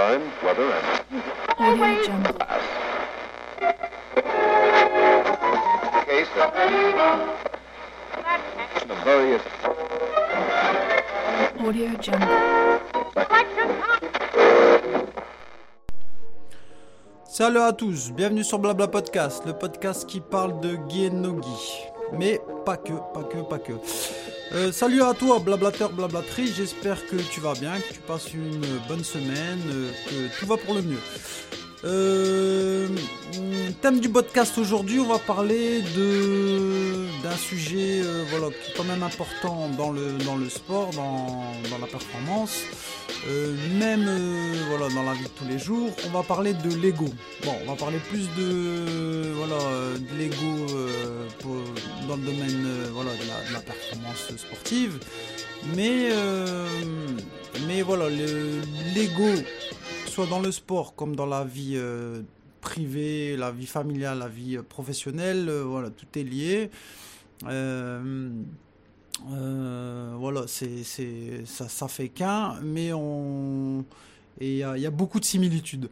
time, weather, and Audio Jungle. case of of various Audio Jungle. Salut à tous, bienvenue sur Blabla Podcast, le podcast qui parle de Guy Nogi. Mais pas que, pas que, pas que. Euh, salut à toi, blablateur, blablatrice, j'espère que tu vas bien, que tu passes une bonne semaine, euh, que tout va pour le mieux. Euh, thème du podcast aujourd'hui, on va parler de d'un sujet euh, voilà, qui est quand même important dans le, dans le sport, dans, dans la performance, euh, même euh, voilà, dans la vie de tous les jours. On va parler de l'ego. Bon, on va parler plus de voilà de l'ego dans le domaine voilà, de, la, performance sportive. Mais, mais voilà, le- l'ego, soit dans le sport comme dans la vie privée, la vie familiale, la vie professionnelle, voilà, tout est lié. Euh, euh, voilà, c'est, c'est, ça, ça fait qu'un, mais on. Il y, a- beaucoup de similitudes.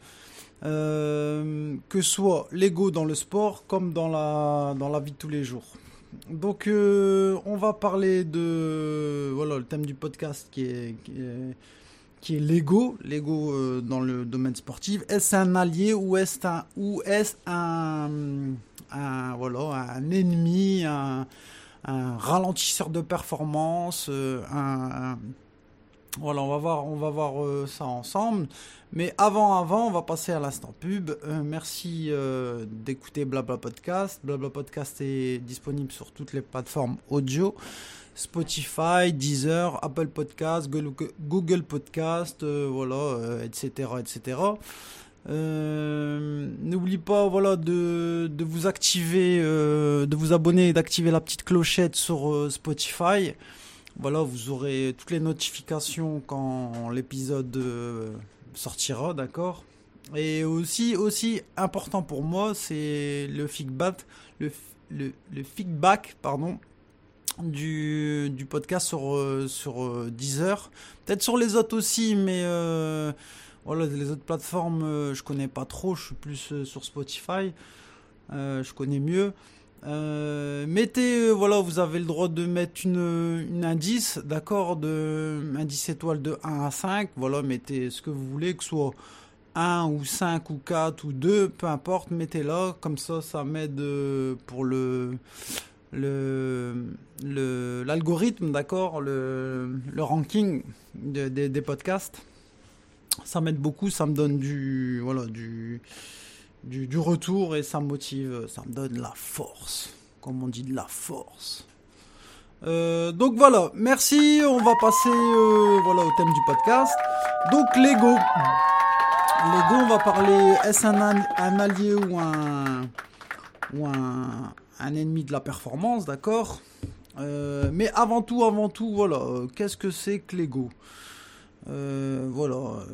Euh, que soit l'ego dans le sport comme dans la, dans la vie de tous les jours. Donc, on va parler de. Voilà, le thème du podcast. Qui est qui est l'ego, l'ego euh, dans le domaine sportif. Est-ce un allié ou est-ce un, ou est-ce un, un, voilà, un ennemi, un, ralentisseur de performance, euh, voilà, on va voir, on va voir euh, ça ensemble. Mais avant, avant, on va passer à l'instant pub. Merci d'écouter Blabla Podcast. Blabla Podcast est disponible sur toutes les plateformes audio. Spotify, Deezer, Apple Podcast, Google Podcast, euh, voilà, euh, etc., etc. Euh, N'oublie pas, voilà, de, vous activer, de vous abonner et d'activer la petite clochette sur Spotify. Voilà, vous aurez toutes les notifications quand l'épisode sortira, d'accord? Et aussi, aussi important pour moi, c'est le feedback, le feedback, pardon, du, du podcast sur, euh, sur euh, Deezer. Peut-être sur les autres aussi, mais euh, voilà, les autres plateformes, je connais pas trop. Je suis plus sur Spotify. Je connais mieux. Mettez, voilà, vous avez le droit de mettre une, indice, d'accord, de indice étoile de 1 à 5. Voilà, mettez ce que vous voulez, que ce soit 1 ou 5 ou 4 ou 2, peu importe, mettez-la. Comme ça, ça m'aide pour le le le- l'algorithme, d'accord, le, le ranking de- des- podcasts. Ça m'aide beaucoup, ça me donne du voilà du, du du retour et ça me motive, ça me donne la force, comme on dit de la force. Euh, donc voilà, merci. On va passer euh, voilà au thème du podcast. Donc Lego. Lego, on va parler. Est-ce un, un allié ou un ou un, un ennemi de la performance, d'accord Euh, Mais avant tout, avant tout, voilà, euh, qu'est-ce que c'est que l'ego Euh, Voilà.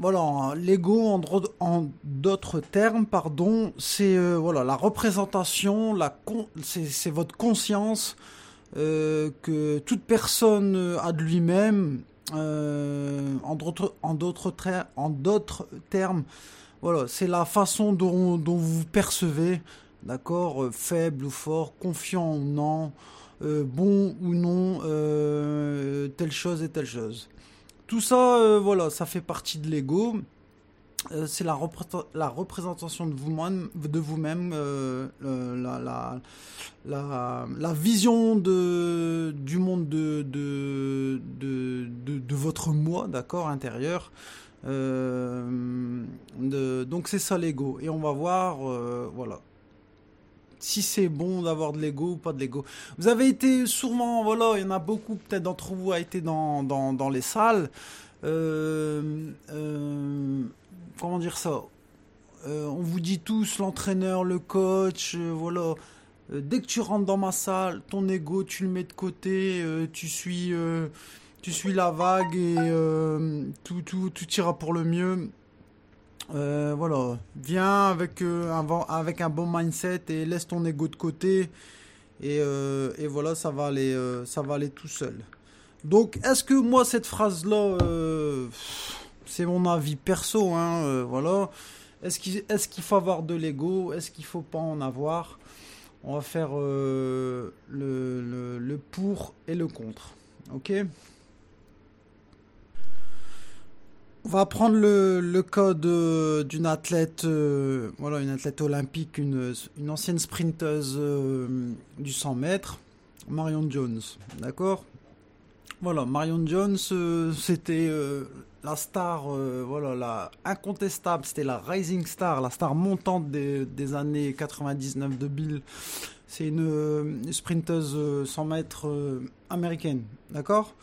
Voilà, l'ego en, d'autres termes, pardon, c'est voilà la représentation, la c'est votre conscience que toute personne a de lui-même. en d'autres en d'autres termes, voilà, c'est la façon dont, vous percevez, d'accord, euh, faible ou fort, confiant ou non, euh, bon ou non, euh, telle chose et telle chose. Tout ça, voilà, ça fait partie de l'ego. C'est la, repré- la représentation de vous-même, la, vision du monde de, votre moi, d'accord, intérieur. Donc c'est ça l'ego. Et on va voir, voilà, si c'est bon d'avoir de l'ego ou pas de l'ego. Vous avez été sûrement, voilà, il y en a beaucoup peut-être d'entre vous a été dans, dans, les salles. Euh, euh, comment dire ça? Euh, On vous dit tous, l'entraîneur, le coach, voilà. Dès que tu rentres dans ma salle, ton ego, tu le mets de côté, tu suis, tu suis la vague et tout, tout, tout ira pour le mieux. Euh, voilà, viens avec, euh, un, avec un bon mindset et laisse ton ego de côté. Et, euh, et voilà, ça va, aller, ça va aller tout seul. Donc, est-ce que moi, cette phrase-là, c'est mon avis perso, hein, voilà. Est-ce qu'il faut avoir de l'ego? Est-ce qu'il faut pas en avoir? On va faire le, le, le pour et le contre. Ok? On va prendre le, le cas de- d'une athlète, euh, voilà, une athlète olympique, une, ancienne sprinteuse euh, du 100 mètres, Marion Jones, d'accord? Voilà, Marion Jones, euh, c'était euh, la star, euh, voilà, incontestable, c'était la rising star, la star montante des, années 99-2000. C'est une, euh, une sprinteuse euh, 100 mètres euh, américaine, d'accord?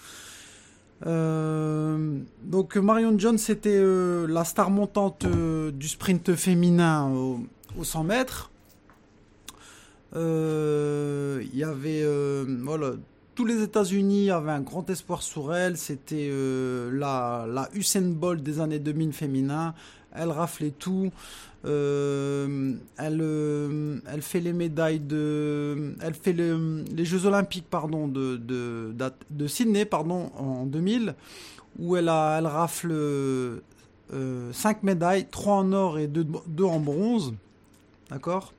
Euh, donc Marion Jones c'était euh, la star montante euh, du sprint féminin au, au 100 mètres. Il y avait voilà tous les États-Unis avaient un grand espoir sur elle. C'était la la Usain Bolt des années 2000 féminin. Elle raflait tout. Euh, elle, euh, elle fait les médailles de, elle fait le- les Jeux Olympiques pardon de de, de Sydney pardon en 2000 où elle a elle rafle 5 médailles, 3 en or et 2 en bronze. D'accord?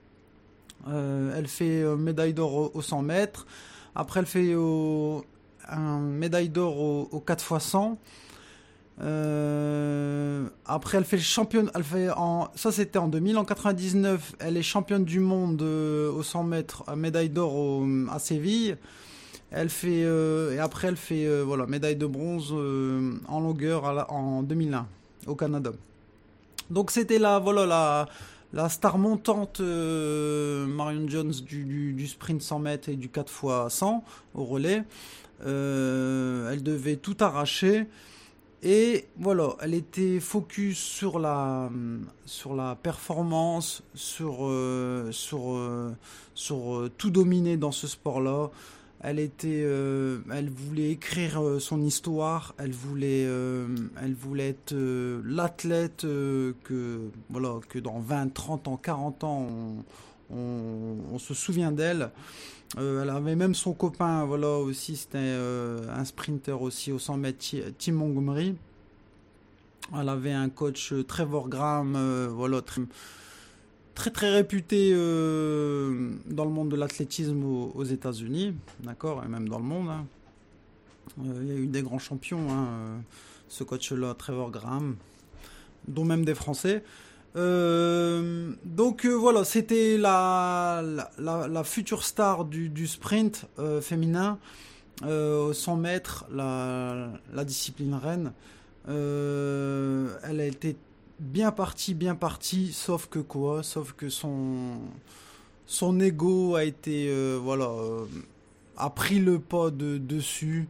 Euh, Elle fait euh, médaille d'or au, au 100 mètres. Après, elle fait au, un médaille d'or au, au 4 x 100. Euh, après, elle fait championne. Elle fait en, ça, c'était en 2000. En 99, elle est championne du monde euh, au 100 mètres, à médaille d'or au- à Séville. Elle fait euh, et après, elle fait euh, voilà médaille de bronze euh, en longueur en 2001 au Canada. Donc, c'était la voilà la star montante euh, Marion Jones du, du, sprint 100 mètres et du 4 x 100 au relais. Euh, elle devait tout arracher. Et voilà, elle était focus sur la, sur la performance, sur, euh, sur, euh, sur euh, tout dominer dans ce sport-là. Elle était, euh, elle voulait écrire euh, son histoire. Elle voulait, euh, elle voulait être euh, l'athlète euh, que, voilà, que dans 20, 30 ans, 40 ans, on, on, se souvient d'elle. Euh, elle avait même son copain, voilà aussi, c'était euh, un sprinter aussi au 100 mètres, Ti- Tim Montgomery. Elle avait un coach euh, Trevor Graham, voilà, très, très réputé dans le monde de l'athlétisme aux, États-Unis, d'accord, et même dans le monde. hein. Il y a eu des grands champions, hein, ce coach-là, Trevor Graham, dont même des Français. Euh, donc euh, voilà, c'était la, future star du, sprint euh, féminin, euh, 100 mètres, la, discipline reine. Euh, elle a été bien partie, bien partie, sauf que quoi? Sauf que son, son ego a été, euh, voilà, euh, a pris le pas de, dessus.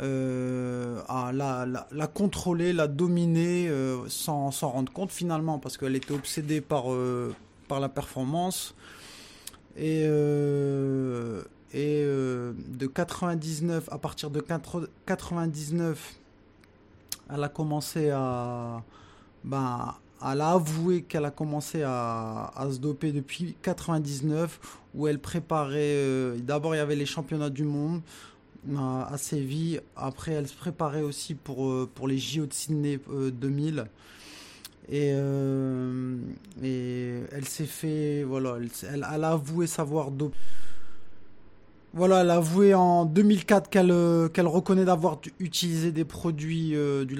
Euh, à la, contrôler, la dominer euh, sans s'en rendre compte finalement parce qu'elle était obsédée par, euh, par la performance. Et, et de 99 à partir de 4 99 elle a commencé à ben, elle a avoué qu'elle a commencé à, à se doper depuis 99 où elle préparait d'abord il y avait les championnats du monde à, Séville. Après, elle se préparait aussi pour, euh, pour les JO de Sydney euh, 2000. Et, euh, et elle s'est fait. Voilà, elle, elle- a avoué savoir. Voilà, elle a avoué en 2004 qu'elle euh, qu'elle reconnaît d'avoir utilisé des produits euh, du,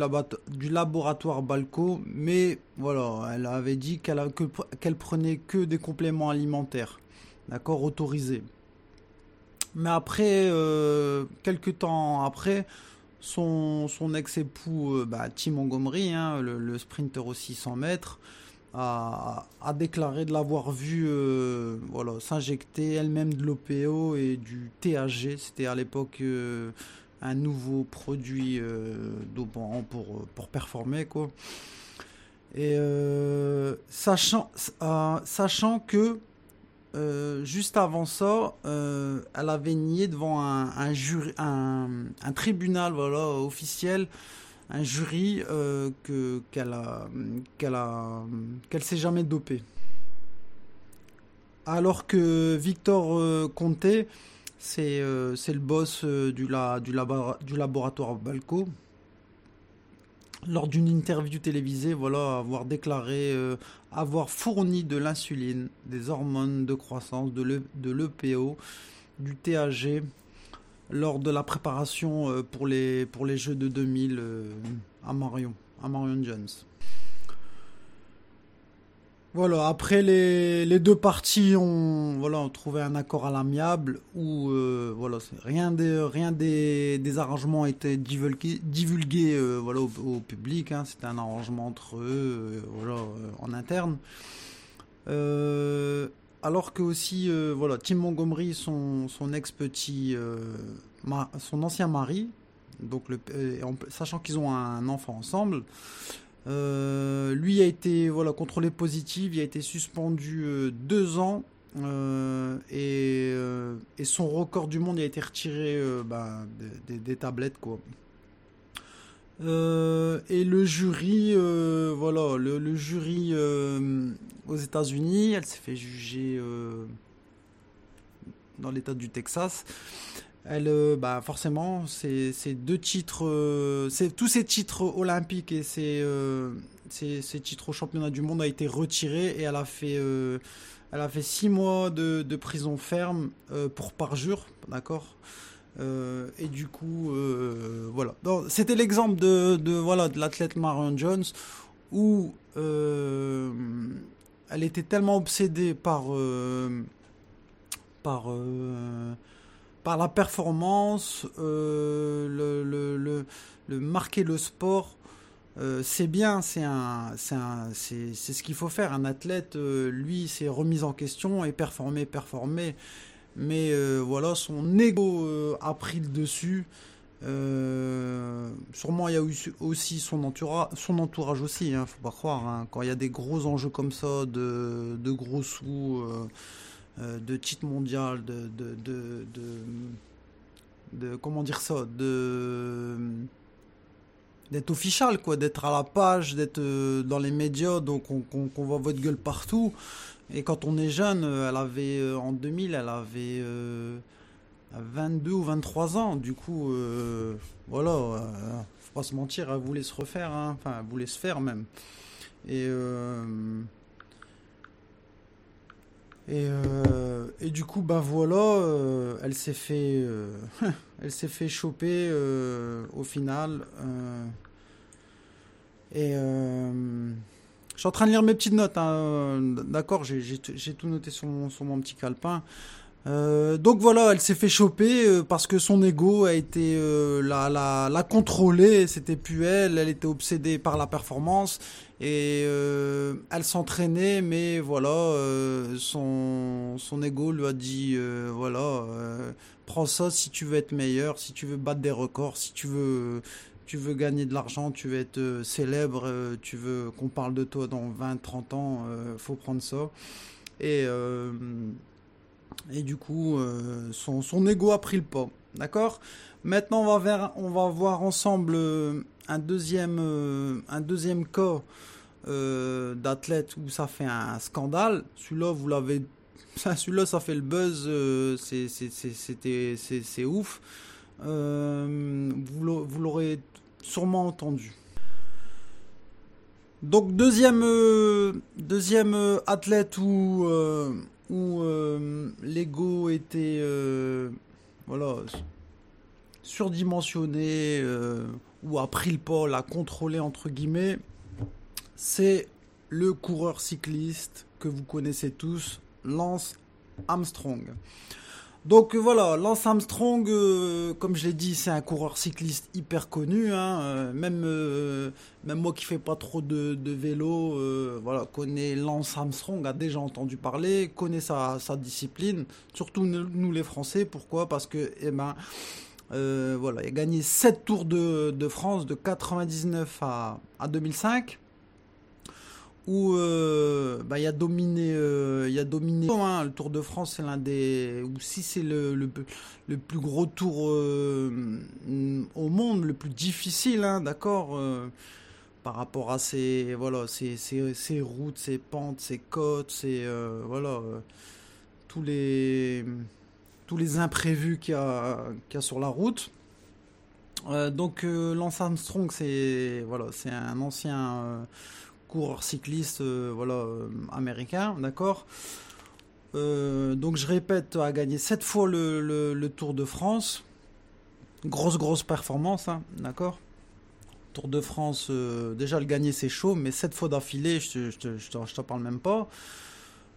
du laboratoire Balco, mais voilà, elle avait dit qu'elle qu'elle prenait que des compléments alimentaires, d'accord, autorisés. Mais après, euh, quelques temps après, son, son ex-époux, euh, bah, Tim Montgomery, hein, le, sprinter aussi 100 mètres, a, a déclaré de l'avoir vu euh, voilà, s'injecter elle-même de l'OPO et du THG. C'était à l'époque un nouveau produit dopant pour, pour performer. Quoi. Et sachant, sachant que euh, juste avant ça, euh, elle avait nié devant un, tribunal officiel, un jury euh, que qu'elle a qu'elle a qu'elle s'est jamais dopée. Alors que Victor Conté, c'est le boss du, du laboratoire Balco. Lors d'une interview télévisée, voilà, avoir déclaré euh, avoir fourni de l'insuline, des hormones de croissance, de l'EPO, du TAG lors de la préparation euh, pour les, Jeux de 2000 euh, à Marion, à Marion Jones. Voilà, après les, les, deux parties ont, voilà, trouvé un accord à l'amiable où euh, voilà, rien, des, rien des, des arrangements été divulgués, divulgués voilà, au, public. Hein, C'était un arrangement entre eux voilà, en interne. alors que aussi, voilà, Tim Montgomery, son, son ex-petit son ancien mari, donc le, sachant qu'ils ont un enfant ensemble, euh, lui a été voilà contrôlé positif, il a été suspendu euh, deux ans euh, et, son record du monde a été retiré bah, des, tablettes quoi. et le jury, voilà, le jury aux États-Unis, elle s'est fait juger dans l'État du Texas. Elle, euh, bah forcément, deux titres, euh, tous ces titres olympiques et ces, euh, ces, ces, titres au championnat du monde a été retirés et elle a fait, elle a fait six mois de, de prison ferme pour parjure, d'accord? et du coup, voilà. C'était l'exemple de, de, voilà de l'athlète Marion Jones où elle était tellement obsédée par par par la performance, euh, le, marquer le sport, euh, c'est bien, c'est ce qu'il faut faire. Un athlète, euh, lui, c'est remise en question et performer, performer. Mais voilà, son ego a pris le dessus. sûrement, il y a aussi son entourage, son entourage aussi. Hein, faut pas croire. Hein. quand il y a des gros enjeux comme ça, de, gros sous de titre mondial, de, de, de, de, comment dire ça, de d'être official, quoi, d'être à la page, d'être euh, dans les médias, donc on, voit votre gueule partout. Et quand on est jeune, euh, elle avait en 2000, elle avait 22 ou 23 ans. Du coup, voilà, faut pas se mentir, elle voulait se refaire, hein. enfin, elle voulait se faire même. Et et, euh, et, du coup, bah voilà, euh, elle s'est fait, euh, elle s'est fait choper au final. et je suis en train de lire mes petites notes, hein, d'accord, j'ai tout noté sur mon, petit calepin. Donc voilà, elle s'est fait choper parce que son ego a été la, la, la contrôler, c'était plus elle, elle était obsédée par la performance et elle s'entraînait, mais voilà, son, son ego lui a dit voilà, prends ça si tu veux être meilleur, si tu veux battre des records, si tu veux tu veux gagner de l'argent, tu veux être célèbre, tu veux qu'on parle de toi dans 20, 30 ans, faut prendre ça. Et et du coup, euh, son, son ego a pris le pas. D'accord? Maintenant, on va, on va voir ensemble euh, un, deuxième, euh, un deuxième cas d'athlète où ça fait un scandale. Celui-là, vous l'avez. Celui-là, ça fait le buzz. c'est ouf. vous l'aurez sûrement entendu. Donc deuxième deuxième athlète où où euh, l'ego était euh, voilà, surdimensionné euh, ou a pris le pas, l'a contrôlé entre guillemets, c'est le coureur cycliste que vous connaissez tous, Lance Armstrong. Donc euh, voilà, Lance Armstrong, euh, comme je l'ai dit, c'est un coureur cycliste hyper connu. Hein, même, moi qui fais pas trop de, de vélo, voilà, connaît Lance Armstrong, a déjà entendu parler, connaît sa, sa discipline. Surtout nous, les Français, pourquoi? Parce que, eh ben, voilà, il a gagné 7 tours de, France de 99 à, à 2005 où euh, bah, il a dominé euh, il a dominé hein, le Tour de France c'est l'un des ou si c'est le, plus gros tour euh, au monde le plus difficile hein, d'accord par rapport à ces voilà routes ces pentes ces côtes ces voilà tous les les imprévus qu'il y a, sur la route Euh, donc euh, Lance Armstrong, c'est voilà, c'est un ancien euh, coureur cycliste, voilà, américain, d'accord. Donc je répète, a gagné sept fois le, Tour de France. Grosse grosse performance, hein, d'accord. Tour de France, déjà le gagner c'est chaud, mais sept fois d'affilée, je je t'en parle même pas.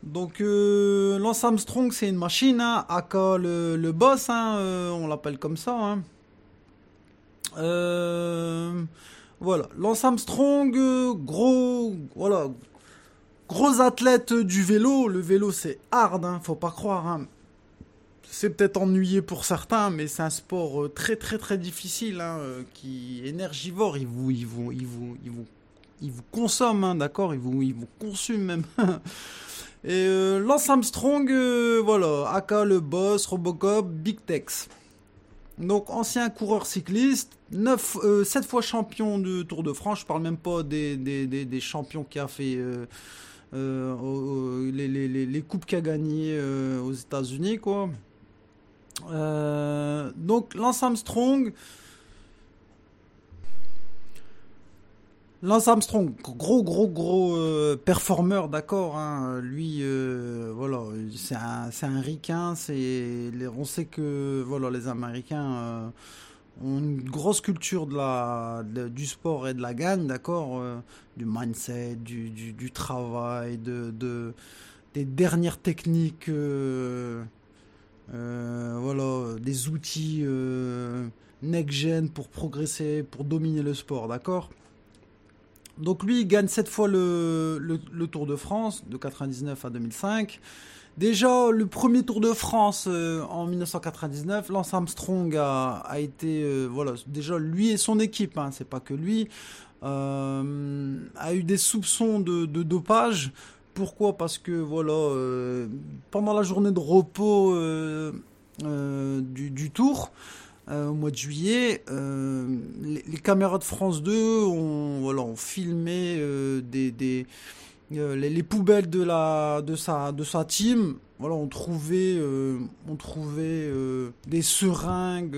Donc euh, Lance Armstrong, c'est une machine, hein, aka le, boss, hein, euh, on l'appelle comme ça. hein. Euh, voilà, Lance Armstrong, euh, gros, voilà, gros athlète du vélo. Le vélo, c'est hard, hein, faut pas croire. C'est peut-être ennuyé pour certains, mais c'est un sport très très très difficile, qui énergivore. Il vous, il vous, vous, vous, vous consomme, d'accord? Il vous, il vous même. Et euh, Lance Armstrong, euh, voilà, aka le boss, Robocop, Big Tex. Donc ancien coureur cycliste, 9, 7 fois champion de Tour de France, je parle même pas des, champions qui a fait, euh, euh, les, les, les, les coupes euh, aux États-Unis, quoi. Euh, donc Lance Armstrong, Lance Armstrong, gros gros gros euh, performeur, d'accord. hein. Lui, euh, voilà, c'est un, c'est un on sait que voilà, les Américains euh, ont une grosse culture de la, du sport et de la gagne, d'accord, du mindset, du, du, du travail, de, de des dernières techniques, voilà, des outils euh, next-gen pour progresser, pour dominer le sport, d'accord. Donc lui, il gagne cette fois le, Tour de France de 99 à 2005. Déjà, le premier Tour de France euh, en 1999, Lance Armstrong a, été, euh, voilà, déjà lui et son équipe, hein, c'est pas que lui, euh, a eu des soupçons de, dopage. Pourquoi? Parce que voilà, pendant la journée de repos du Tour, euh, au mois de juillet, euh, les, caméras de France 2 ont, voilà, filmé euh, des, des, les, les poubelles de, la, de, sa, de sa team. Voilà, on trouvait, on trouvait des seringues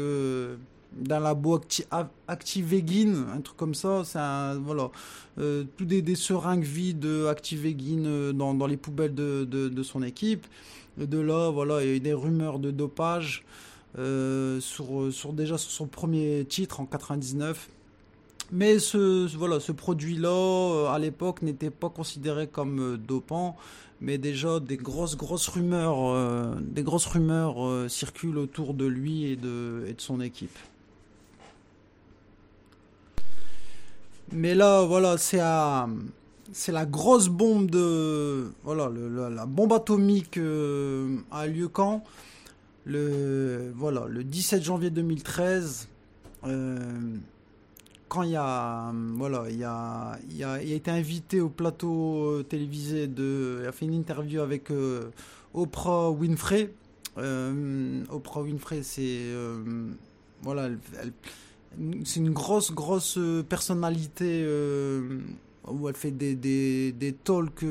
d'un labo Acti Ac- Activegin, un truc comme ça. C'est voilà, euh, des, des seringues vides Activegin euh, dans, dans les poubelles de, de, de son équipe. De là, voilà, il y a eu des rumeurs de dopage sur, sur déjà sur son premier titre en 99. Mais ce, voilà, ce produit-là, euh, à l'époque, n'était pas considéré comme euh, dopant, mais déjà des grosses, grosses rumeurs, euh, des grosses rumeurs euh, circulent autour de lui et de, et de son équipe. Mais là, voilà, c'est à, c'est la grosse bombe de, voilà, la bombe atomique euh, a lieu quand? Le, voilà, le 17 janvier 2013, euh, quand il y a, voilà, il y a, il a, été invité au plateau euh, télévisé de, il a fait une interview avec euh, Oprah Winfrey. Oprah Winfrey, c'est, voilà, c'est une grosse, grosse personnalité où elle fait des talks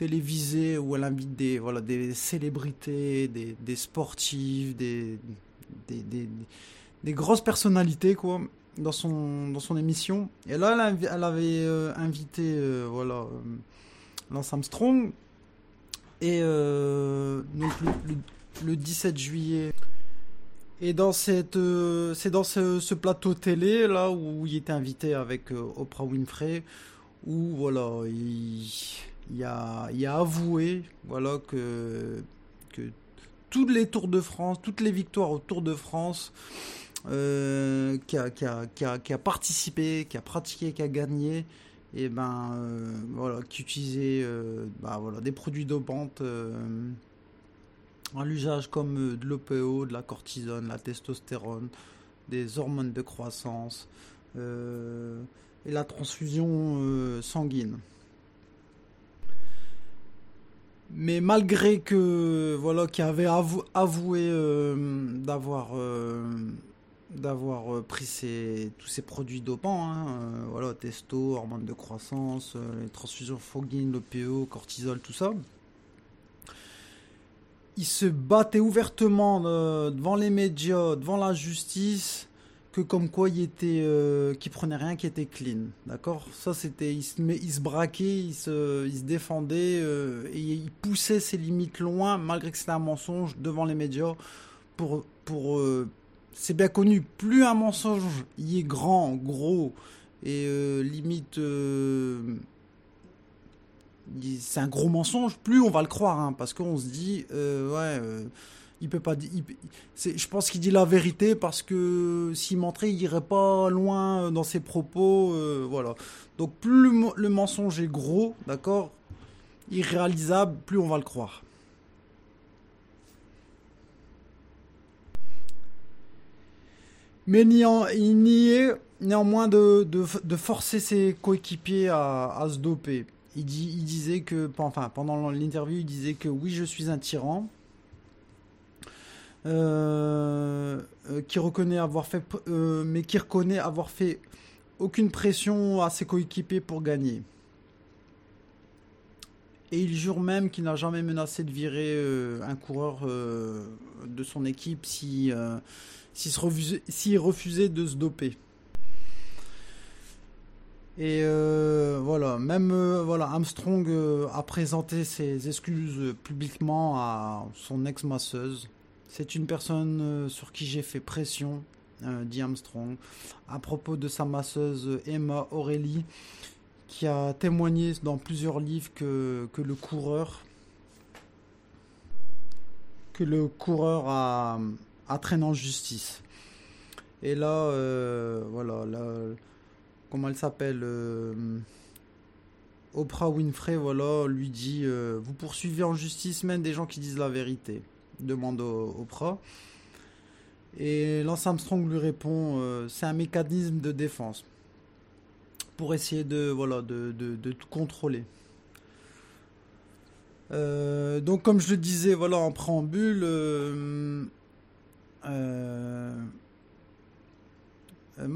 télévisés où elle invite des, voilà, des célébrités, des, des sportifs, des, des, des, grosses personnalités, quoi, dans son, dans son émission. Et là, elle, avait euh, invité, euh, voilà, euh, Lance Armstrong. Et donc le, le- le 17 juillet. Et dans cette, c'est dans ce, plateau télé là où il était invité avec Oprah Winfrey, où voilà, il, il a, il a avoué voilà que que tous les Tours de France, toutes les victoires au Tour de France, euh, qui, a, qui, a, qui, a, participé, qui a pratiqué, qui a gagné, et ben euh, voilà, qui utilisait bah, voilà, des produits dopants euh, à l'usage comme de l'OPO, de la cortisone, la testostérone, des hormones de croissance et la transfusion sanguine. Mais malgré que voilà, qui avait avou- avoué euh, d'avoir euh, d'avoir euh, pris tous ces produits dopants, hein, testo, hormones de croissance, les transfusions sanguines, l'OPO, cortisol, tout ça. Il se battait ouvertement devant les médias, devant la justice, que comme quoi il était, euh, prenait rien qui était clean, d'accord? Ça c'était, il se, il se braquait, il se, défendait euh, et il poussait ses limites loin malgré que c'était un mensonge devant les médias pour, pour, euh, c'est bien connu, plus un mensonge il est grand, gros et euh, limite, c'est un gros mensonge, plus on va le croire, hein, parce qu'on se dit, ouais. Il peut pas je pense qu'il dit la vérité parce que s'il montrait, il irait pas loin euh, dans ses propos. euh, voilà. Donc plus le, mensonge est gros, d'accord, irréalisable, plus on va le croire. Mais il n'y est néanmoins de, forcer ses coéquipiers à, se doper. Il, il disait que, enfin, pendant l'interview, il disait que oui, je suis un tyran, euh, euh, qui reconnaît avoir fait, euh, mais qui reconnaît avoir fait aucune pression à ses coéquipiers pour gagner. Et il jure même qu'il n'a jamais menacé de virer un coureur de son équipe si, s'il se refusait, refusait de se doper. Et euh, voilà, même voilà, Armstrong a présenté ses excuses publiquement à son ex-masseuse. C'est une personne euh, sur qui j'ai fait pression, euh, dit Armstrong, à propos de sa masseuse Emma Aurélie, qui a témoigné dans plusieurs livres que, le coureur que a, traîné en justice. Et là, euh, voilà, là, comment elle s'appelle euh, Oprah Winfrey, voilà, lui dit euh, Vous poursuivez en justice même des gens qui disent la vérité demande au- Oprah. Et Lance Armstrong lui répond euh, C'est un mécanisme de défense pour essayer de, voilà, de, tout contrôler. Euh, donc, comme je le disais, voilà, en préambule, euh,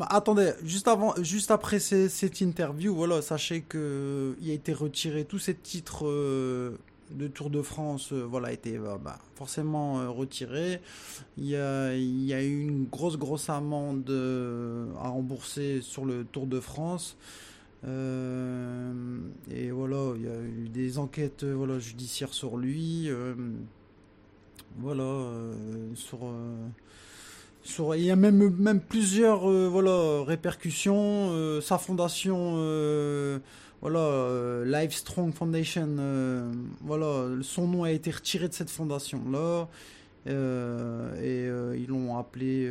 attendez, juste avant, juste après cette interview, voilà, sachez que il a été retiré tous ces titres de Tour de France, euh, voilà, été euh, bah, forcément euh, retiré. Il y a, il y a eu une grosse, grosse amende euh, à rembourser sur le Tour de France. Euh, et voilà, il y a eu des enquêtes voilà, judiciaires sur lui. voilà, sur. Il y a même, même plusieurs euh, voilà, répercussions. euh, sa fondation, euh, voilà, euh, Life Strong Foundation, voilà, son nom a été retiré de cette fondation-là. et ils l'ont appelé,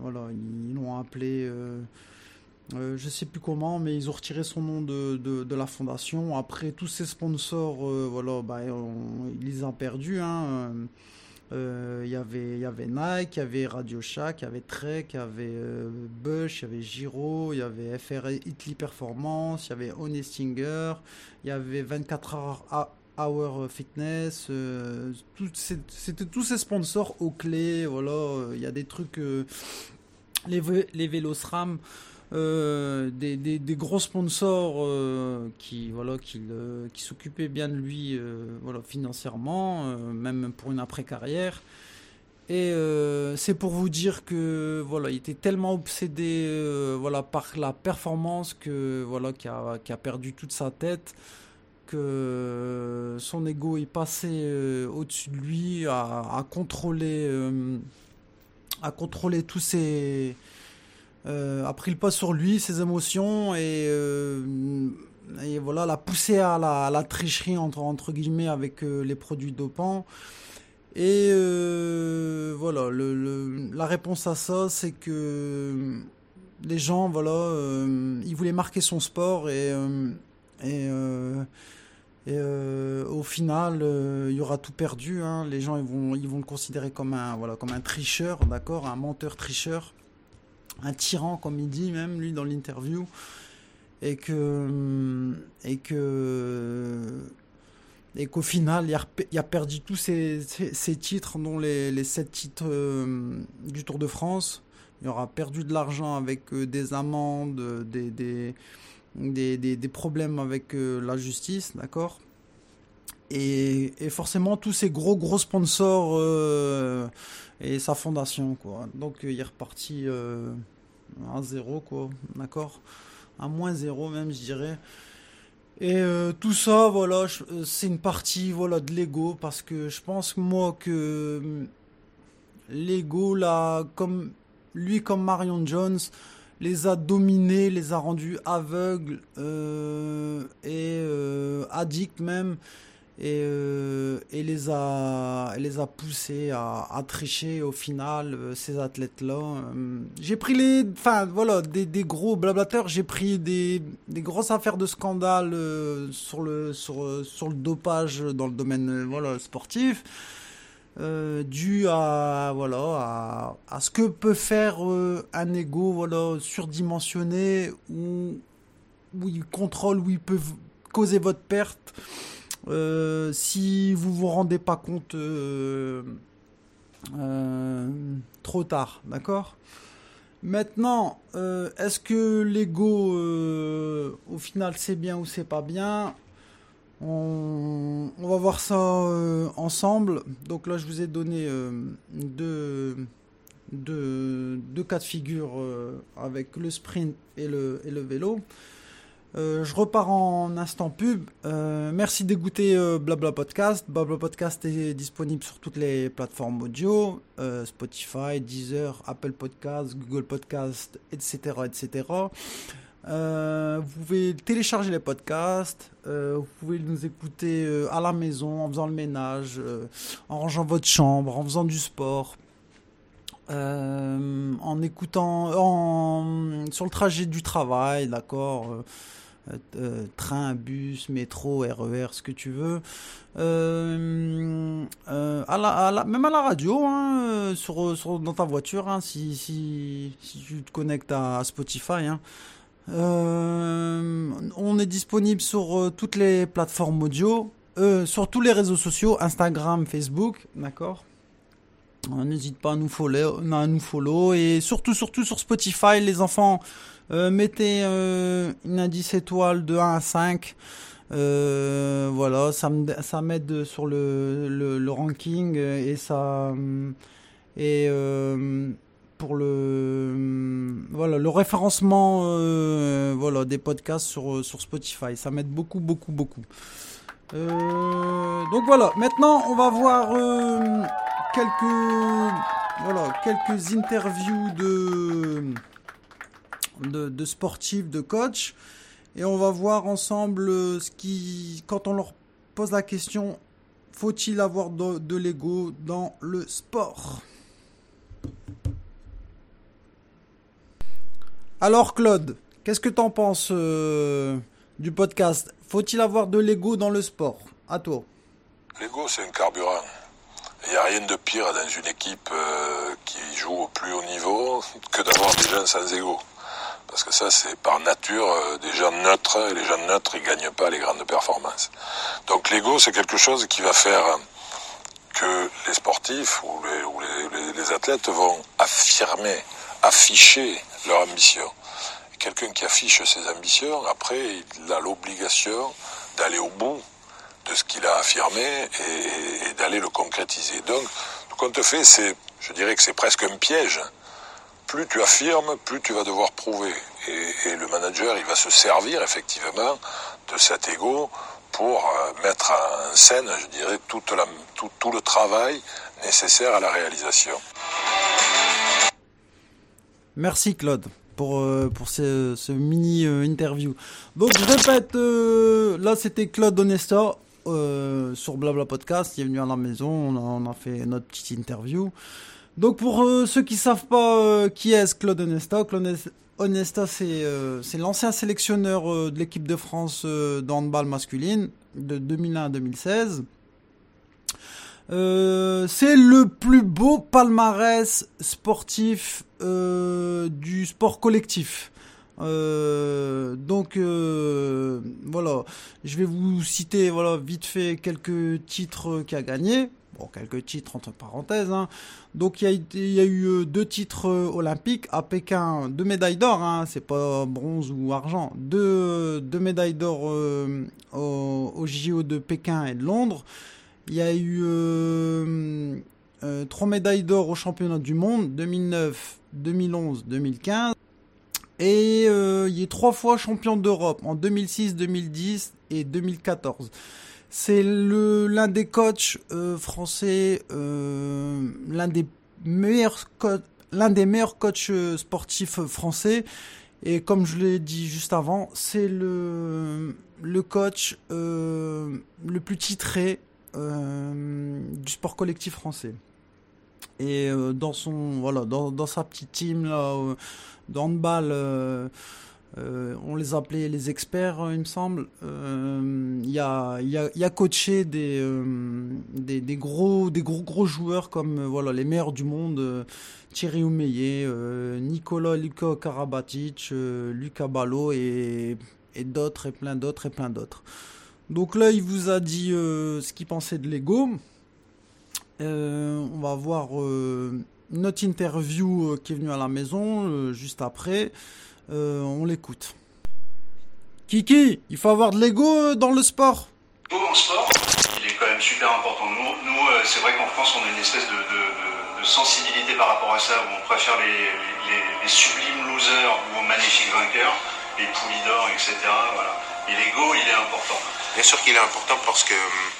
voilà, ils l'ont appelé, je sais plus comment, mais ils ont retiré son nom de, de, la fondation. Après, tous ses sponsors, voilà, bah, ils les ont perdus. Hein, euh, euh, Il y avait, Nike, il y avait Radio Shack, il y avait Trek, il y avait euh, Bush, il y avait Giro, il y avait FR Italy Performance, il y avait Honestinger, il y avait 24 Hour, Fitness, euh, c'était tous ces sponsors aux clés, voilà, euh, il y a des trucs, euh, les, les vélos SRAM, euh, des, gros sponsors euh, qui voilà qui, s'occupaient bien de lui euh, voilà financièrement même pour une après carrière et c'est pour vous dire que voilà il était tellement obsédé voilà par la performance que voilà qui a, a perdu toute sa tête que son ego est passé au-dessus de lui à, contrôler à contrôler tous ses euh, a pris le pas sur lui, ses émotions et, euh, voilà, l'a poussé à la, tricherie entre, guillemets avec euh, les produits dopants. Et voilà, la réponse à ça, c'est que les gens, voilà, ils voulaient marquer son sport et, au final, il y aura tout perdu. hein. Les gens, ils vont, ils vont le considérer comme un, voilà, comme un tricheur, d'accord, un menteur tricheur un tyran comme il dit même lui dans l'interview. Et que et que et qu'au final il a, perdu tous ses, titres dont les, sept titres euh, du Tour de France. Il aura perdu de l'argent avec euh, des amendes des, des, problèmes avec euh, la justice d'accord? Et, forcément tous ces gros gros sponsors euh, et sa fondation quoi. Donc euh, il est reparti euh, à zéro, quoi, d'accord? À moins zéro, même, je dirais. Et tout ça, voilà, c'est une partie, voilà, de l'ego, parce que je pense, moi, que euh, l'ego, là, comme lui, comme Marion Jones, les a dominés, les a rendus aveugles et addicts même, et, euh, et les a, les a poussés à, tricher au final, euh, ces athlètes-là. Euh, j'ai pris les, enfin voilà, des, gros blablateurs, j'ai pris des, des grosses affaires de scandale sur le sur, sur le dopage dans le domaine voilà sportif. Dû à voilà à, ce que peut faire un ego voilà surdimensionné où où il contrôle où il peut causer votre perte euh, si vous vous rendez pas compte euh, euh, trop tard d'accord? Maintenant est-ce que l'ego au final c'est bien ou c'est pas bien? On, va voir ça ensemble. Donc là, je vous ai donné deux, deux, deux cas de figure avec le sprint et le, et le vélo. Euh, je repars en instant pub. Euh, merci d'écouter euh, Blabla Podcast. Blabla Podcast est disponible sur toutes les plateformes audio, euh, Spotify, Deezer, Apple Podcast, Google Podcast, etc., etc. Vous pouvez télécharger les podcasts, vous pouvez nous écouter à la maison, en faisant le ménage, en rangeant votre chambre, en faisant du sport, en écoutant, sur le trajet du travail, d'accord, euh, euh, train, bus, métro, RER, ce que tu veux, euh, même à la radio, hein, dans ta voiture, hein, si, tu te connectes à, Spotify. Hein. On est disponible sur toutes les plateformes audio, sur tous les réseaux sociaux, Instagram, Facebook, d'accord N'hésite pas à nous follow, à nous follow et surtout, surtout sur Spotify, les enfants, mettez euh, une indice étoile de 1 à 5. Euh, voilà, ça m'aide sur le, le, ranking euh, et ça et euh, pour le voilà le référencement euh, voilà des podcasts sur sur Spotify, ça m'aide beaucoup beaucoup beaucoup. Euh, donc voilà, maintenant on va voir euh, quelques voilà quelques interviews de de, sportifs, de coachs, et on va voir ensemble euh, ce qui, quand on leur pose la question, faut-il avoir de, de l'ego dans le sport? Alors Claude, qu'est-ce que t'en penses euh, du podcast? Faut-il avoir de l'ego dans le sport? À toi. L'ego, c'est un carburant. Il n'y a rien de pire dans une équipe euh, qui joue au plus haut niveau que d'avoir des gens sans ego. Parce que ça, c'est par nature euh, des gens neutres, et les gens neutres, ils gagnent pas les grandes performances. Donc l'ego, c'est quelque chose qui va faire que les sportifs ou les, athlètes vont affirmer, afficher leur ambition. Quelqu'un qui affiche ses ambitions, après, il a l'obligation d'aller au bout de ce qu'il a affirmé et, et d'aller le concrétiser. Donc, ce qu'on te fait, c'est, je dirais que c'est presque un piège. Plus tu affirmes, plus tu vas devoir prouver. Et, le manager, il va se servir effectivement de cet ego pour euh, mettre en scène, je dirais, tout, le travail nécessaire à la réalisation. Merci Claude pour, euh, pour ce, mini euh, interview. Donc je répète, là c'était Claude Onesta sur Blabla Podcast, il est venu à la maison, on a fait notre petite interview. Donc pour euh, ceux qui savent pas euh, qui est Claude Onesta, Claude Onesta- euh, c'est l'ancien sélectionneur de l'équipe de France de handball masculine de 2001 à 2016. Euh, c'est le plus beau palmarès sportif du sport collectif. Donc voilà, je vais vous citer voilà vite fait quelques titres qu'il a gagné. Quelques titres entre parenthèses. hein. Donc il y a, eu euh, deux titres euh, olympiques à Pékin, deux médailles d'or. Hein, c'est pas bronze ou argent. Deux, deux médailles d'or euh, au, JO de Pékin et de Londres. Il y a eu euh, euh, trois médailles d'or au championnat du monde 2009, 2011, 2015. Et euh, il est trois fois champion d'Europe en 2006, 2010 et 2014. C'est le l'un des coachs euh, français, euh, l'un des meilleurs l'un des meilleurs coachs euh, sportifs français. Et comme je l'ai dit juste avant, c'est le le coach le plus titré du sport collectif français. Et dans son voilà dans, dans sa petite team là de handball, euh, euh, on les appelait les experts, il me semble. Euh, Il y a coaché des, euh, gros des gros joueurs comme voilà les meilleurs du monde. Thierry Oumeyer, Nicolas Luka Karabatic, Lucas Ballot et, d'autres et plein d'autres et plein d'autres. Donc là, il vous a dit ce qu'il pensait de Lego. On va voir notre interview qui est venue à la maison juste après. Euh, on l'écoute. Kiki, il faut avoir de Lego euh, dans le sport. Lego dans le sport, il est quand même super important. Nous, nous euh, c'est vrai qu'en France, on a une espèce de, de- de- de sensibilité par rapport à ça, où on préfère les, les- les sublimes losers ou aux magnifiques vainqueurs, les poulies d'or, etc. Voilà. Et l'ego, il est important. Bien sûr qu'il est important parce que hum,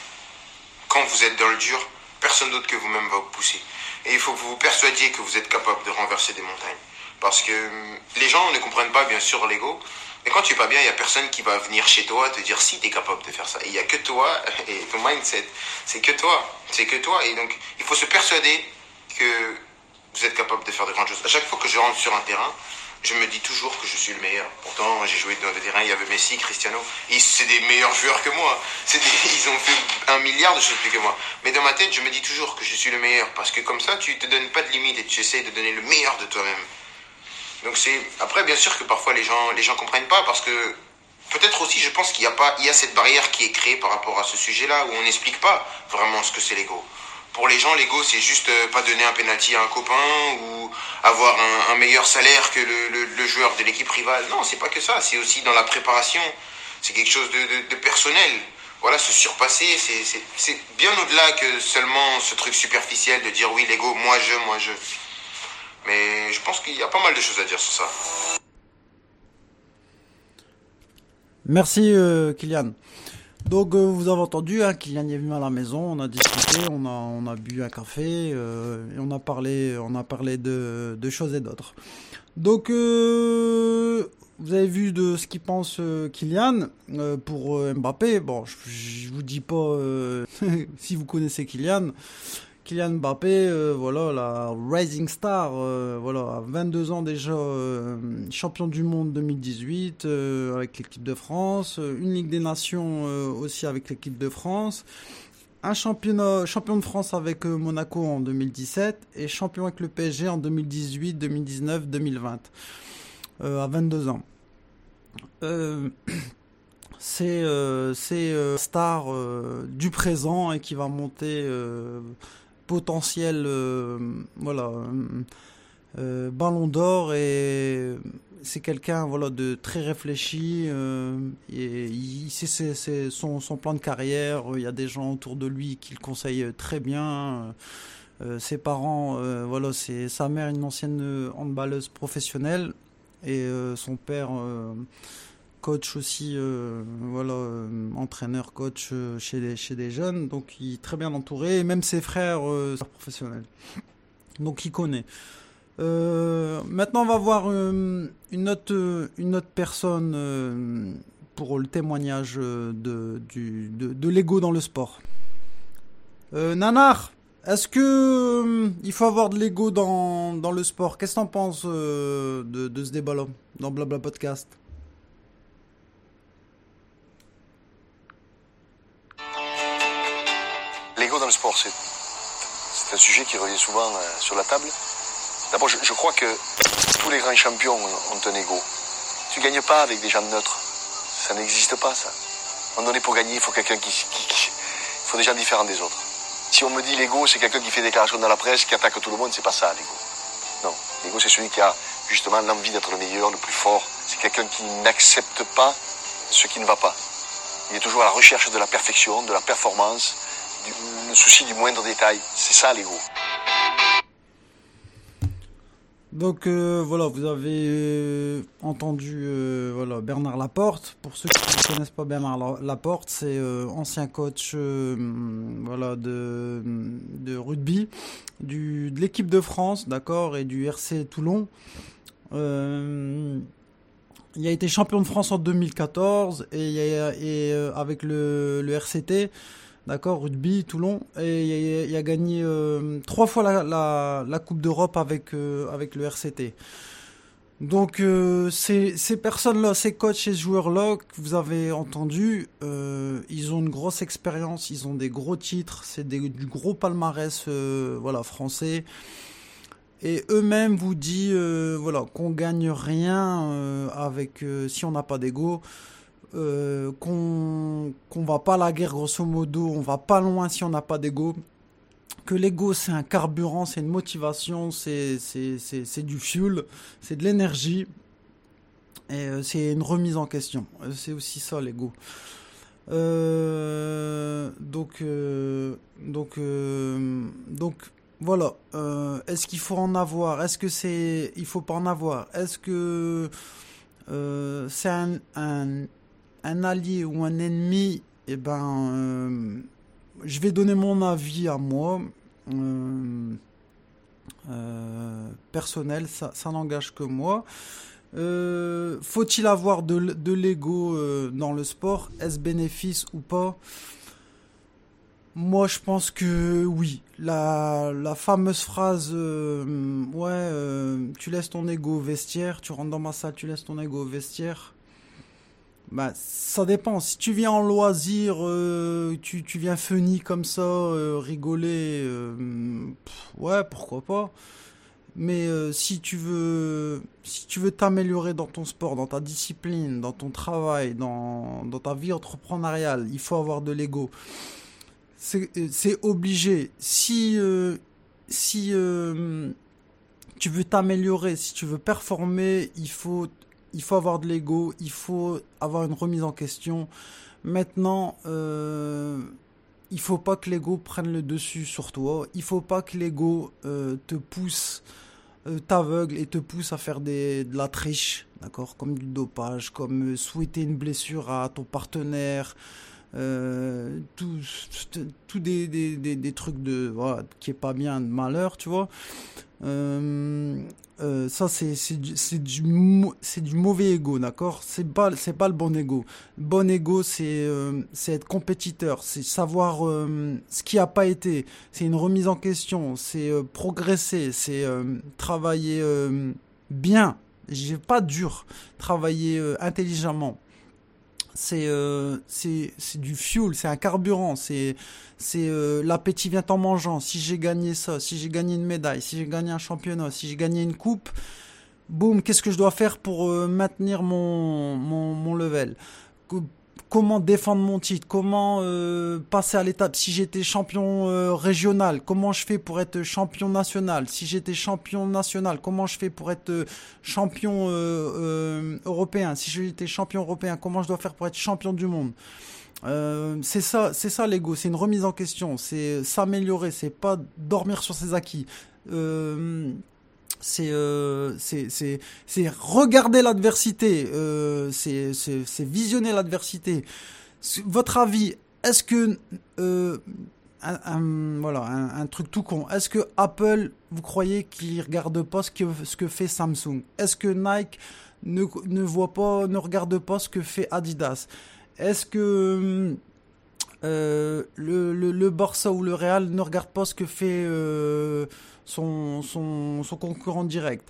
quand vous êtes dans le dur, personne d'autre que vous-même va vous pousser. Et il faut que vous vous persuadiez que vous êtes capable de renverser des montagnes. Parce que hum, les gens ne comprennent pas, bien sûr, l'ego. Mais quand tu pas bien, il y a personne qui va venir chez toi te dire si tu es capable de faire ça. Il y a que toi et ton mindset. C'est que toi. C'est que toi. Et donc, il faut se persuader que vous êtes capable de faire de grandes choses. À chaque fois que je rentre sur un terrain, je me dis toujours que je suis le meilleur. Pourtant, j'ai joué dans des terrains, il y avait Messi, Cristiano. Et c'est des meilleurs joueurs que moi. Ils ont fait un milliard de choses plus que moi. Mais dans ma tête, je me dis toujours que je suis le meilleur. Parce que comme ça, tu te donnes pas de limite et tu essaies de donner le meilleur de toi-même. Donc c'est après bien sûr que parfois les gens les gens comprennent pas parce que peut-être aussi je pense qu'il y a pas il y a cette barrière qui est créée par rapport à ce sujet-là où on n'explique pas vraiment ce que c'est l'ego. Pour les gens l'ego c'est juste euh, pas donner un penalty à un copain ou avoir un, meilleur salaire que le, le- joueur de l'équipe rivale. Non, c'est pas que ça, c'est aussi dans la préparation. C'est quelque chose de, de- de personnel. Voilà, se surpasser, c'est bien au-delà que seulement ce truc superficiel de dire oui, l'ego, moi je, moi je. Mais je pense qu'il y a pas mal de choses à dire sur ça. Merci euh, Kylian. Donc euh, vous avez entendu, hein, Kylian est venu à la maison, on a discuté, on a, on a bu un café euh, et on a parlé, on a parlé de, choses et d'autres. Donc vous avez vu de ce qu'il pense Kylian pour Mbappé. Bon, je, je vous dis pas si vous connaissez Kylian. Kylian Mbappé, euh, voilà, la rising star, euh, voilà, à 22 ans déjà, euh, champion du monde 2018 euh, avec l'équipe de France, une Ligue des Nations aussi avec l'équipe de France, un championnat, champion de France avec Monaco en 2017 et champion avec le PSG en 2018, 2019, 2020, euh, à 22 ans. C'est star du présent et qui va monter potentiel euh, voilà euh, euh, ballon d'or et c'est quelqu'un voilà de très réfléchi et c'est, son, plan de carrière. Il y a des gens autour de lui qui le conseillent très bien. Ses parents voilà c'est sa mère une ancienne handballeuse professionnelle et son père coach aussi, euh, voilà, euh, entraîneur, coach euh, chez, des, chez des jeunes, donc il est très bien entouré, et même ses frères sont professionnels. Donc il connaît. Maintenant, on va voir une, autre, une autre personne pour le témoignage de, du, de, l'ego dans le sport. Nanar, est-ce que il faut avoir de l'ego dans, dans le sport? Qu'est-ce que t'en penses de, de ce débat-là dans Blabla Podcast? Le sport, c'est un sujet qui revient souvent euh, sur la table. D'abord, je, crois que tous les grands champions ont, un ego. Tu gagnes pas avec des gens neutres. Ça n'existe pas, ça. Moment donné, pour gagner, il faut quelqu'un qui, qui- faut des gens différents des autres. Si on me dit l'ego, c'est quelqu'un qui fait des déclarations dans la presse, qui attaque tout le monde, c'est pas ça, l'ego. Non. L'ego, c'est celui qui a justement l'envie d'être le meilleur, le plus fort. C'est quelqu'un qui n'accepte pas ce qui ne va pas. Il est toujours à la recherche de la perfection, de la performance, le souci du moindre détail. C'est ça l'ego. Donc euh, voilà, vous avez euh, entendu euh, Bernard Laporte. Pour ceux qui ne connaissent pas Bernard La- Laporte, c'est ancien coach de, rugby de l'équipe de France, d'accord, et du RC Toulon. Il a été champion de France en 2014 et, avec le, le RCT, d'accord, rugby Toulon, et il a, gagné euh, trois fois la, Coupe d'Europe avec, euh, avec le RCT. Donc euh, ces, ces personnes-là, ces coachs ces joueurs-là que vous avez entendus, ils ont une grosse expérience, ils ont des gros titres, c'est du gros palmarès voilà, français. Et eux-mêmes vous disent euh, voilà, qu'on gagne rien avec si on n'a pas d'ego, euh, qu'on qu'on va pas à la guerre grosso modo, on va pas loin si on n'a pas d'ego, que l'ego c'est un carburant, c'est une motivation, c'est du fuel, c'est de l'énergie et euh, c'est une remise en question. Euh, C'est aussi ça l'ego. Euh, donc donc donc voilà. Est-ce qu'il faut en avoir? Est-ce que c'est il faut pas en avoir? Est-ce que c'est un un allié ou un ennemi Eh ben, euh, je vais donner mon avis à moi. Euh, euh, personnel, ça, n'engage que moi. Faut-il avoir de, l'ego dans le sport? Est-ce bénéfice ou pas? Moi, je pense que oui. La, fameuse phrase Ouais, tu laisses ton ego vestiaire, tu rentres dans ma salle, tu laisses ton ego vestiaire. Bah, ça dépend. Si tu viens en loisir, euh, tu, tu viens funny comme ça, euh, rigoler, euh, ouais, pourquoi pas. Mais si tu veux, si tu veux t'améliorer dans ton sport, dans ta discipline, dans ton travail, dans, dans ta vie entrepreneuriale, il faut avoir de l'ego. C'est obligé. Si, si tu veux t'améliorer, si tu veux performer, il faut, il faut avoir de l'ego, il faut avoir une remise en question. Maintenant, euh, il faut pas que l'ego prenne le dessus sur toi. Il faut pas que l'ego euh, te pousse, euh, t'aveugle et te pousse à faire de la triche, d'accord, comme du dopage, comme euh, souhaiter une blessure à ton partenaire. Euh, tout, tout des, des, des, trucs de qui est pas bien de malheur tu vois. Euh, euh, ça c'est du c'est du mauvais ego d'accord? C'est pas c'est pas le bon ego. Bon ego c'est c'est être compétiteur c'est savoir ce qui a pas été. C'est une remise en question c'est progresser c'est travailler bien. J'ai pas dur. Travailler intelligemment c'est euh, c'est du fuel, c'est un carburant, c'est euh, l'appétit vient en mangeant. Si j'ai gagné ça, si j'ai gagné une médaille, si j'ai gagné un championnat, si j'ai gagné une coupe, boum, qu'est-ce que je dois faire pour euh, maintenir mon mon, mon level? Comment défendre mon titre Comment euh, passer à l'étape Si j'étais champion euh, régional, comment je fais pour être champion national Si j'étais champion national, comment je fais pour être euh, champion européen Si j'étais champion européen, comment je dois faire pour être champion du monde c'est ça, c'est ça l'ego, c'est une remise en question, c'est s'améliorer, c'est pas dormir sur ses acquis. Euh, c'est regarder l'adversité, euh, c'est visionner l'adversité. Votre avis, est-ce que euh, voilà un, truc tout con, est-ce que Apple, vous croyez qu'il regarde pas ce que fait Samsung? Est-ce que Nike ne voit pas, ne regarde pas ce que fait Adidas? Est-ce que le, le, le ou le Real ne regarde pas ce que fait son, son, concurrent direct.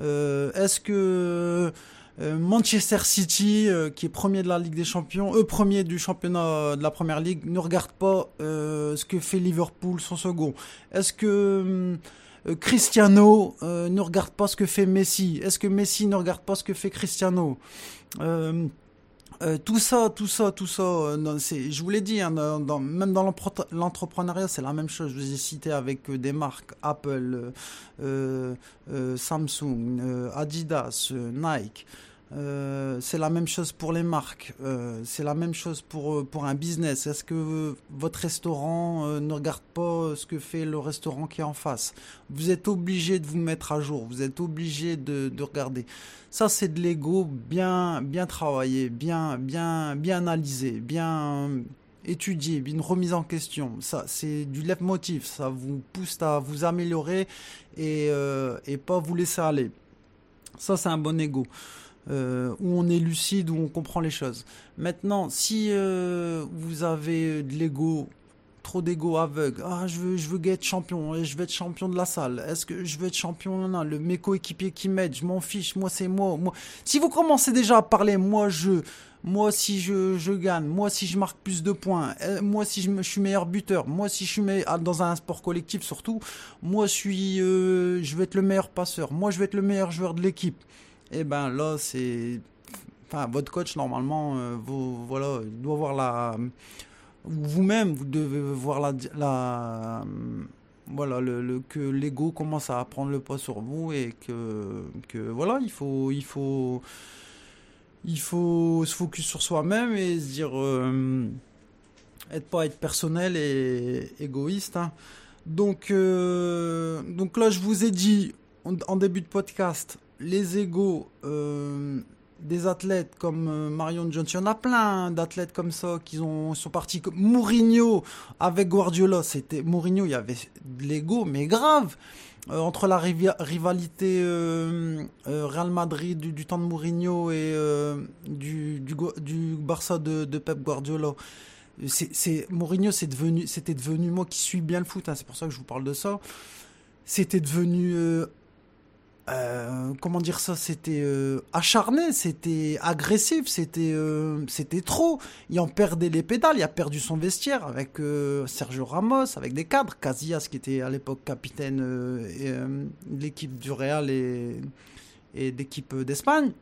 Euh, Est-ce que euh, Manchester City, euh, qui est premier de la Ligue des Champions, eux premier du championnat de la Première Ligue, ne regarde pas ce que fait Liverpool, son second? Est-ce que Cristiano ne regarde pas ce que fait Messi? Est-ce que Messi ne regarde pas ce que fait Cristiano? Euh, tout ça, tout ça, tout ça, euh, non, c'est, je vous l'ai dit, hein, dans, même dans l'entrepreneuriat, c'est la même chose. Je vous ai cité avec euh, des marques Apple, euh, Samsung, Adidas, Nike. Euh, c'est la même chose pour les marques, euh, c'est la même chose pour, euh, pour un business. Est-ce que votre restaurant ne regarde pas ce que fait le restaurant qui est en face? Vous êtes obligé de vous mettre à jour, vous êtes obligé de, de regarder. Ça, c'est de l'ego bien, bien travaillé, bien, bien, bien analysé, bien étudié, une remise en question. Ça, c'est du leitmotiv. Ça vous pousse à vous améliorer et, et pas vous laisser aller. Ça, c'est un bon ego. Euh, où on est lucide, où on comprend les choses. Maintenant, si euh, vous avez de l'ego, trop d'ego aveugle, ah je veux, je veux être champion, je veux être champion de la salle, est-ce que je veux être champion, non, le mes coéquipiers qui m'aident, je m'en fiche, moi c'est moi, moi. Si vous commencez déjà à parler, moi je, moi si je, je gagne, moi si je marque plus de points, euh, moi si je, suis meilleur buteur, moi si je suis meilleur, dans un sport collectif surtout, moi je suis, je vais être le meilleur passeur, moi je vais être le meilleur joueur de l'équipe et eh ben là, c'est. Enfin, votre coach, normalement, euh, vous, voilà, il doit voir la. Vous-même, vous devez voir la. la voilà, le, que l'ego commence à prendre le pas sur vous et que, que voilà, il faut. Il faut il faut se focus sur soi-même et se dire euh, être pas être personnel et égoïste hein. donc euh, donc là je vous ai dit en début de podcast les égaux euh, des athlètes comme euh, Marion Johnson, il y en a plein d'athlètes comme ça qui ont, sont partis. Mourinho avec Guardiola, c'était Mourinho, il y avait de l'ego, mais grave. Euh, entre la rivalité Real Madrid du, temps de Mourinho et du, Barça de, Pep Guardiola, c'est Mourinho, c'est devenu, c'était devenu moi qui suis bien le foot, hein, c'est pour ça que je vous parle de ça. C'était devenu euh, comment dire ça, c'était euh, acharné, c'était agressif, c'était euh, c'était trop. Il en perdait les pédales, il a perdu son vestiaire avec Sergio Ramos, avec des cadres, Casillas qui était à l'époque capitaine de l'équipe du Real et, et d'équipe d'Espagne.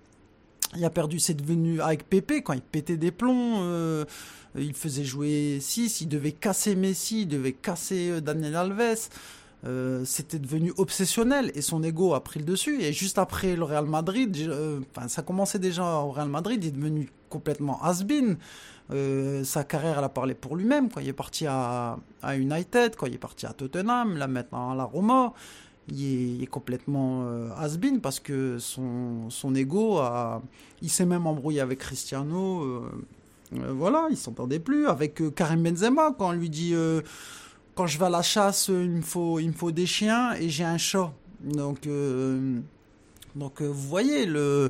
Il a perdu, c'est devenu avec Pepe quand il pétait des plombs. il faisait jouer 6, il devait casser Messi, il devait casser Daniel Alves. Euh, c'était devenu obsessionnel et son ego a pris le dessus. Et juste après le Real Madrid, euh, ça commençait déjà au Real Madrid, il est devenu complètement has-been. Euh, sa carrière, elle a parlé pour lui-même. Quand il est parti à, à, United, quand il est parti à Tottenham, là maintenant à la Roma, il est, complètement has-been parce que son, son ego, a, il s'est même embrouillé avec Cristiano. voilà, il s'entendait plus. Avec Karim Benzema, quand on lui dit quand je vais à la chasse, il me faut, il me faut des chiens et j'ai un chat. Donc, euh, donc euh, vous voyez, le,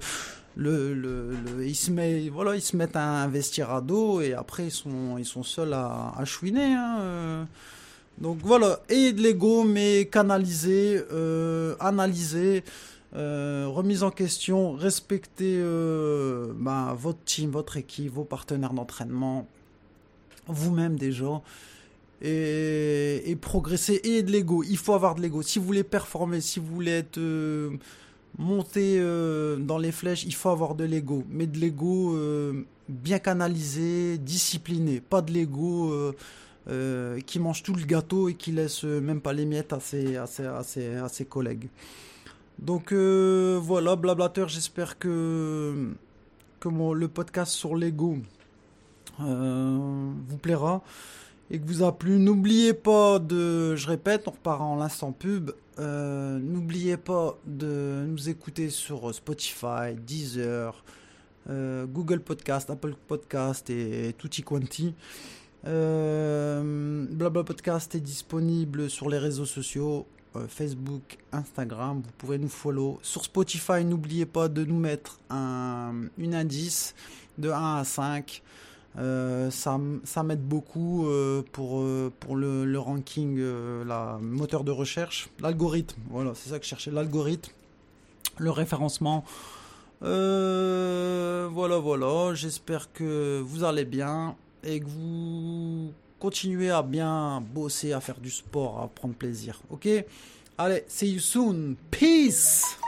le, le, ils, se met, voilà, ils se mettent à investir à dos et après ils sont, ils sont seuls à, chouiner. Hein, euh. Donc voilà, et de l'ego, mais canalisé, analysé. remise en question, respecter ben, votre team, votre équipe, vos partenaires d'entraînement, vous-même déjà et, progresser et de l'ego. Il faut avoir de l'ego. Si vous voulez performer, si vous voulez être euh, monter euh, dans les flèches, il faut avoir de l'ego. Mais de l'ego euh, bien canalisé, discipliné. Pas de l'ego qui mange tout le gâteau et qui laisse même pas les miettes à ses, à ses, à ses, collègues. Donc voilà, blablateur, j'espère que le podcast sur l'ego vous plaira et que vous a plu. N'oubliez pas de, je répète, on repart en l'instant pub. Euh, n'oubliez pas de nous écouter sur Spotify, Deezer, euh, Google Podcast, Apple Podcast et tutti quanti. Euh, Blabla Podcast est disponible sur les réseaux sociaux. Facebook, Instagram, vous pouvez nous follow. Sur Spotify, n'oubliez pas de nous mettre un, une indice de 1 à 5. Euh, ça, m'aide beaucoup euh, pour, euh, pour le, le ranking, la moteur de recherche, l'algorithme. Voilà, c'est ça que je cherchais, l'algorithme, le référencement. voilà, voilà. J'espère que vous allez bien et que vous continuez à bien bosser, à faire du sport, à prendre plaisir. Ok? Allez, see you soon. Peace